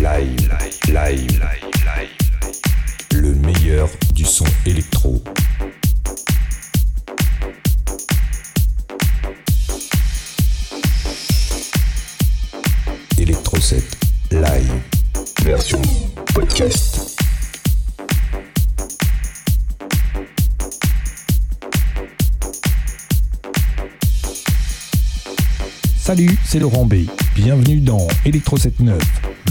Live, live, Le meilleur du son électro. Electro Live. Version podcast. Salut, c'est Laurent B. Bienvenue dans Electro 79,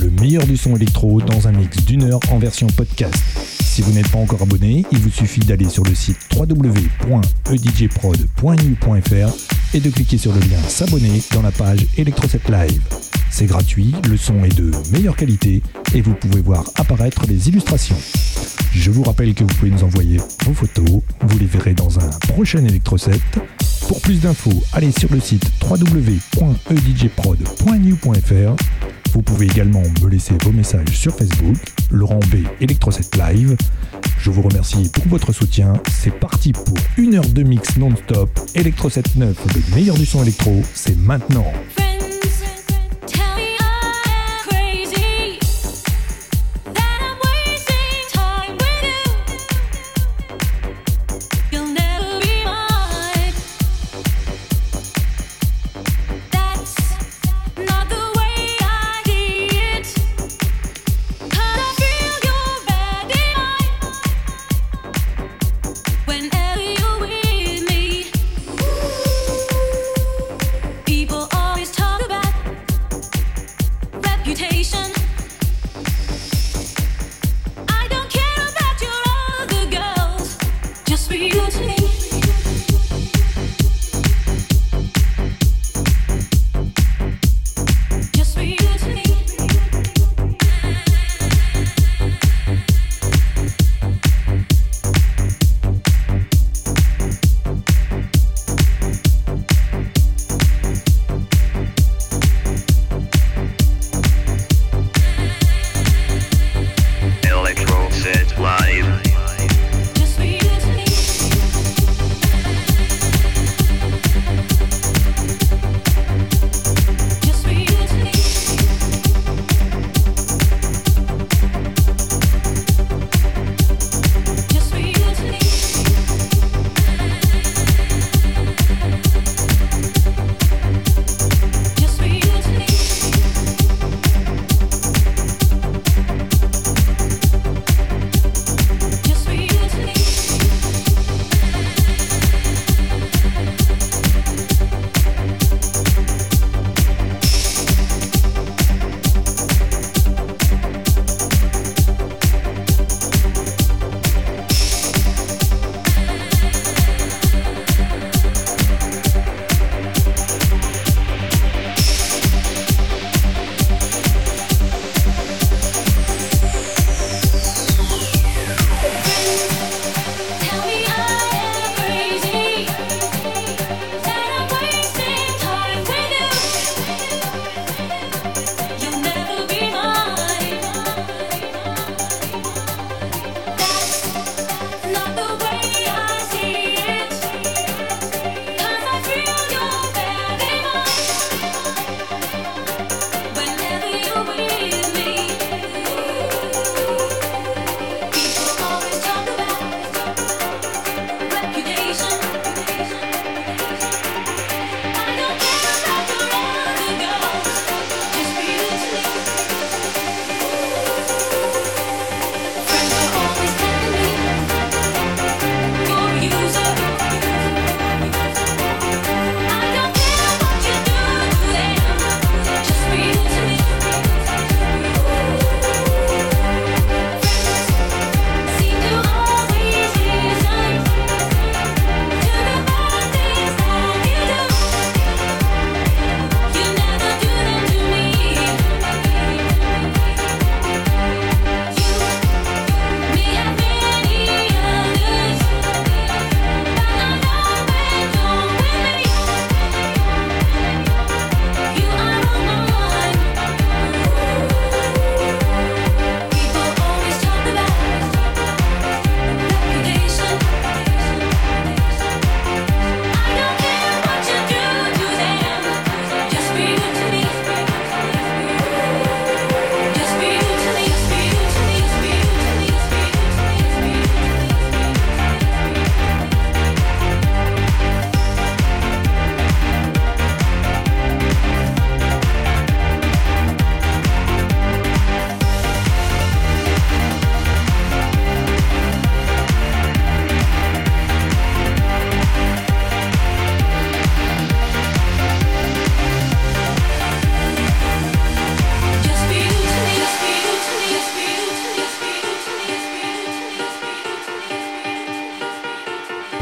le meilleur du son électro dans un mix d'une heure en version podcast. Si vous n'êtes pas encore abonné, il vous suffit d'aller sur le site www.edjprod.nu.fr et de cliquer sur le lien s'abonner dans la page Electro 7 Live. C'est gratuit, le son est de meilleure qualité et vous pouvez voir apparaître les illustrations. Je vous rappelle que vous pouvez nous envoyer vos photos, vous les verrez dans un prochain Electro 7 pour plus d'infos, allez sur le site www.edjprod.new.fr. Vous pouvez également me laisser vos messages sur Facebook, Laurent B Electro 7 Live. Je vous remercie pour votre soutien. C'est parti pour une heure de mix non-stop. Electro 79, le meilleur du son électro, c'est maintenant. 如此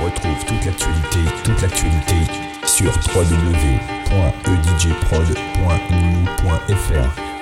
retrouve toute l'actualité, toute l'actualité sur www.edjprod.nous.fr.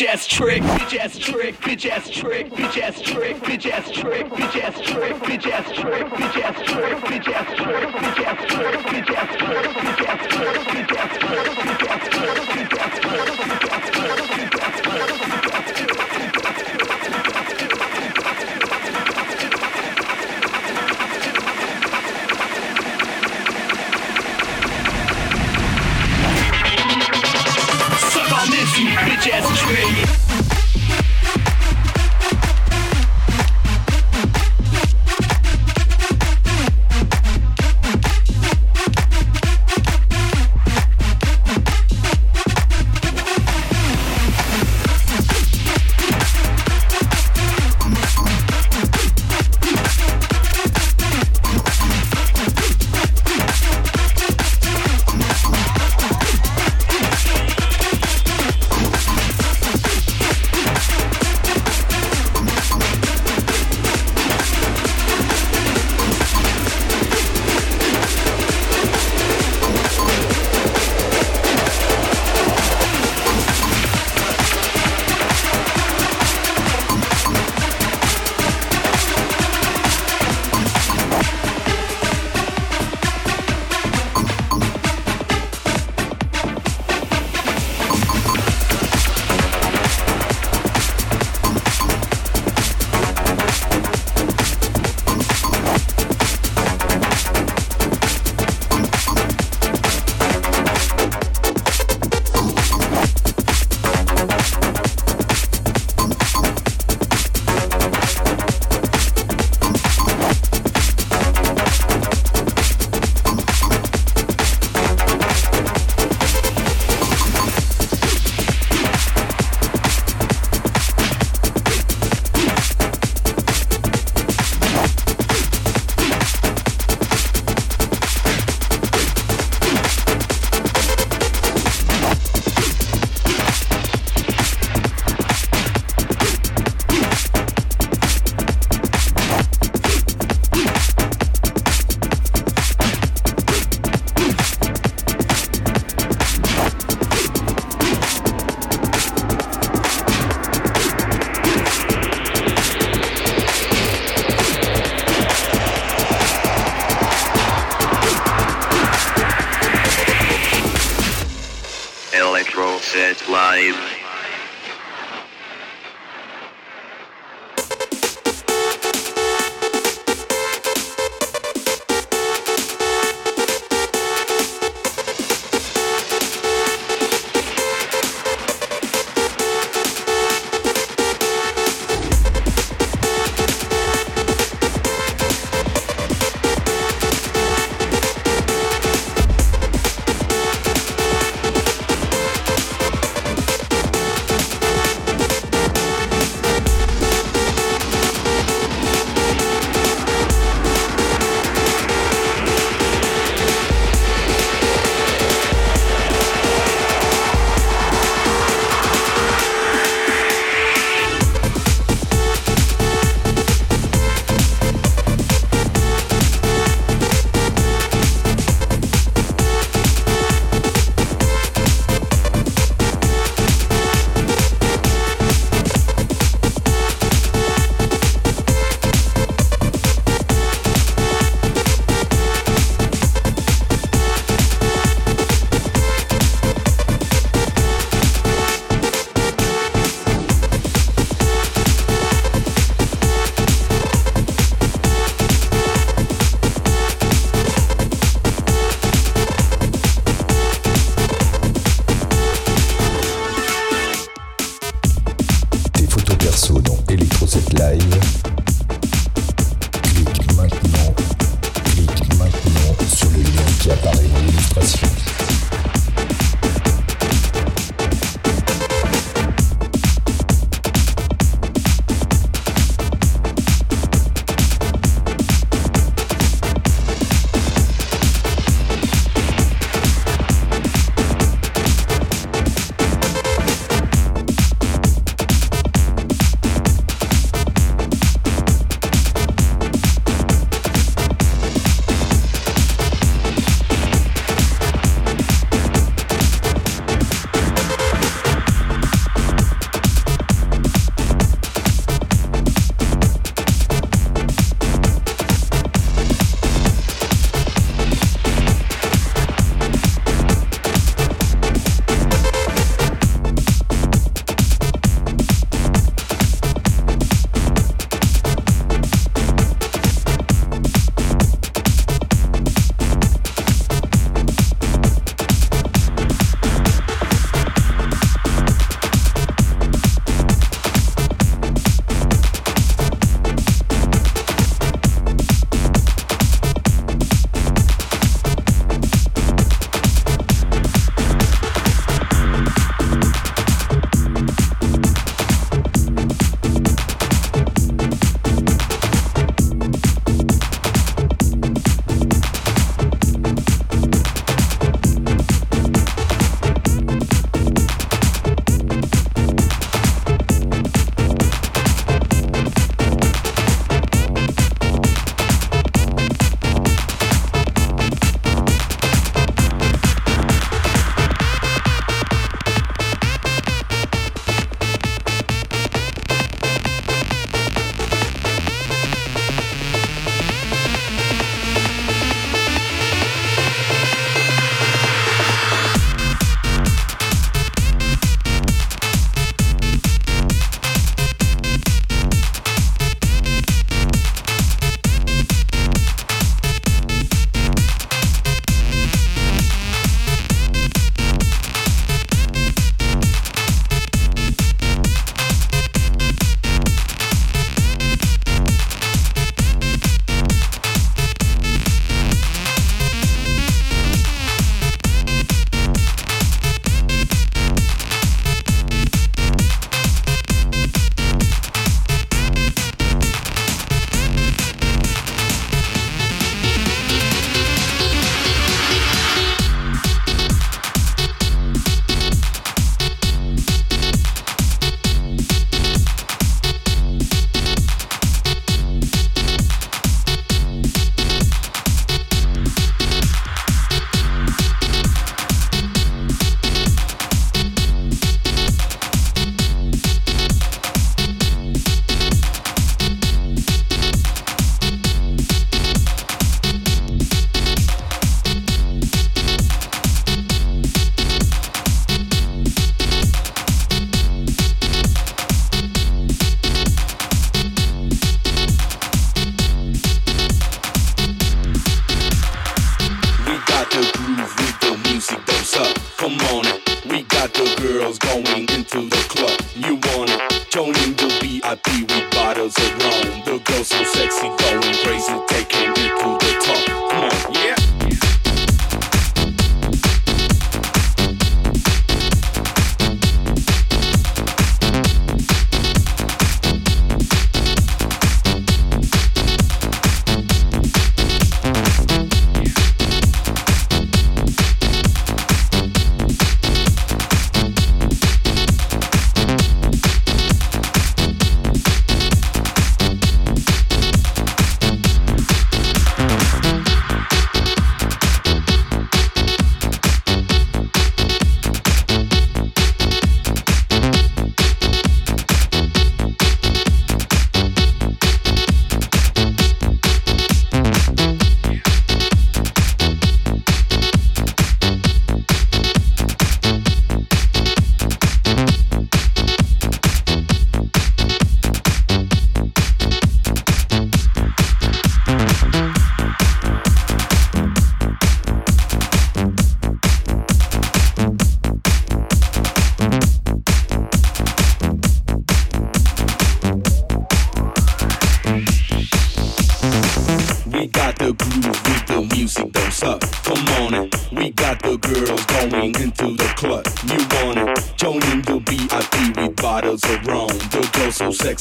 bitch ass trick, bitch ass trick, bitch ass trick, bitch ass trick, bitch ass trick, bitch ass trick, bitch ass trick, bitch ass trick, bitch ass trick, bitch ass trick, bitch ass trick, bitch ass trick, bitch ass trick, bitch ass trick, bitch ass trick, bitch ass trick. bitch ass trick, bitch ass trick, bitch ass trick, bitch ass trick, bitch ass trick, bitch ass trick, bitch ass trick,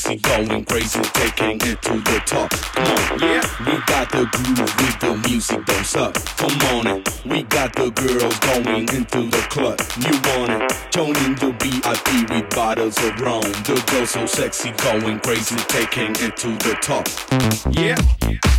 sexy, going crazy, taking it to the top. Come on, yeah, we got the groove with the music, don't stop. Come on, it. we got the girls going into the club. You want it? Joining the VIP with bottles of rum. The girls so sexy, going crazy, taking it to the top. Yeah. Get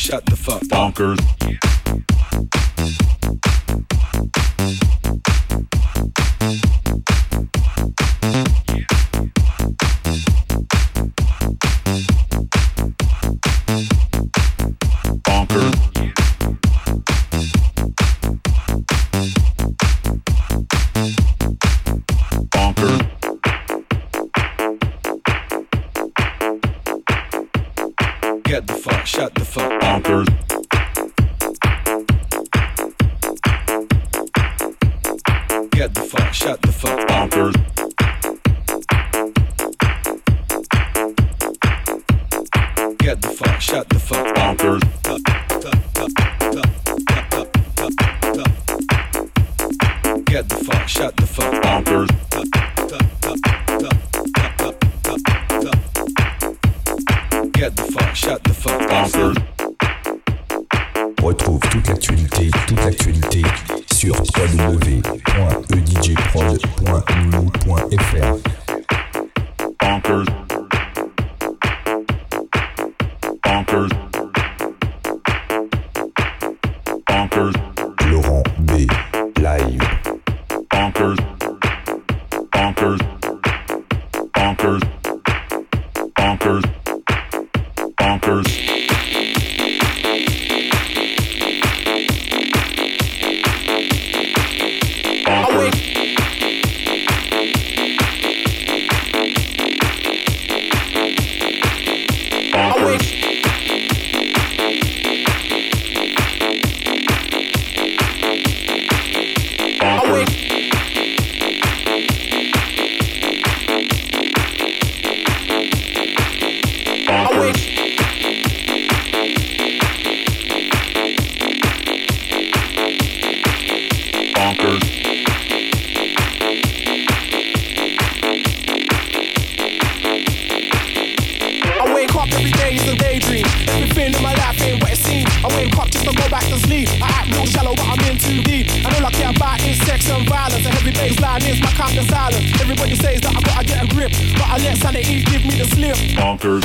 Shut the fuck. Bonkers. I wake up just to go back to sleep. I act real shallow, but I'm in too deep. And all I care about is sex and violence. And every baseline is my counter silence. Everybody says that I gotta get a grip, but I let sanity give me the slip. Bonkers.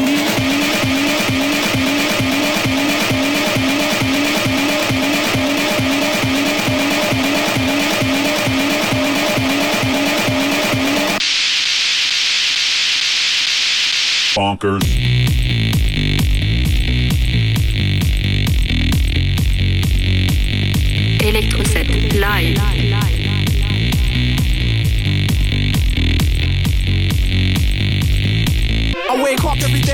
Bunkers. Electro live.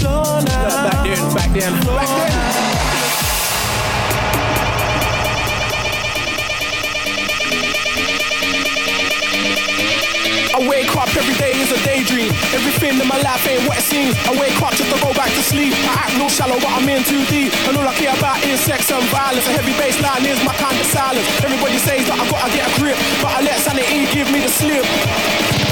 floor now. Back then, back then, back then. I wake up every day is a daydream. Everything in my life ain't what it seems. I wake up just to go back to sleep. I act real shallow, but I'm in too deep. And all I care about is sex and violence. A heavy bass line is my kind of silence. Everybody says that I gotta get a grip, but I let sanity give me the slip.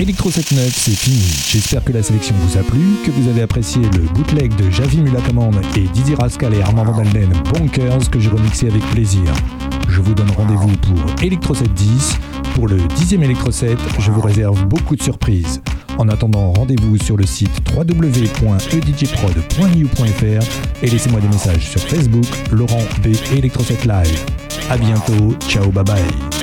Electro 79, c'est fini. J'espère que la sélection vous a plu, que vous avez apprécié le bootleg de Javi Mulacommande et Dizzy Rascal et Armand Van Alden Bonkers que j'ai remixé avec plaisir. Je vous donne rendez-vous pour Electro 10. Pour le 10e Electro 7, je vous réserve beaucoup de surprises. En attendant, rendez-vous sur le site www.edjprod.eu.fr et laissez-moi des messages sur Facebook, Laurent B Electro 7 Live. A bientôt, ciao, bye bye.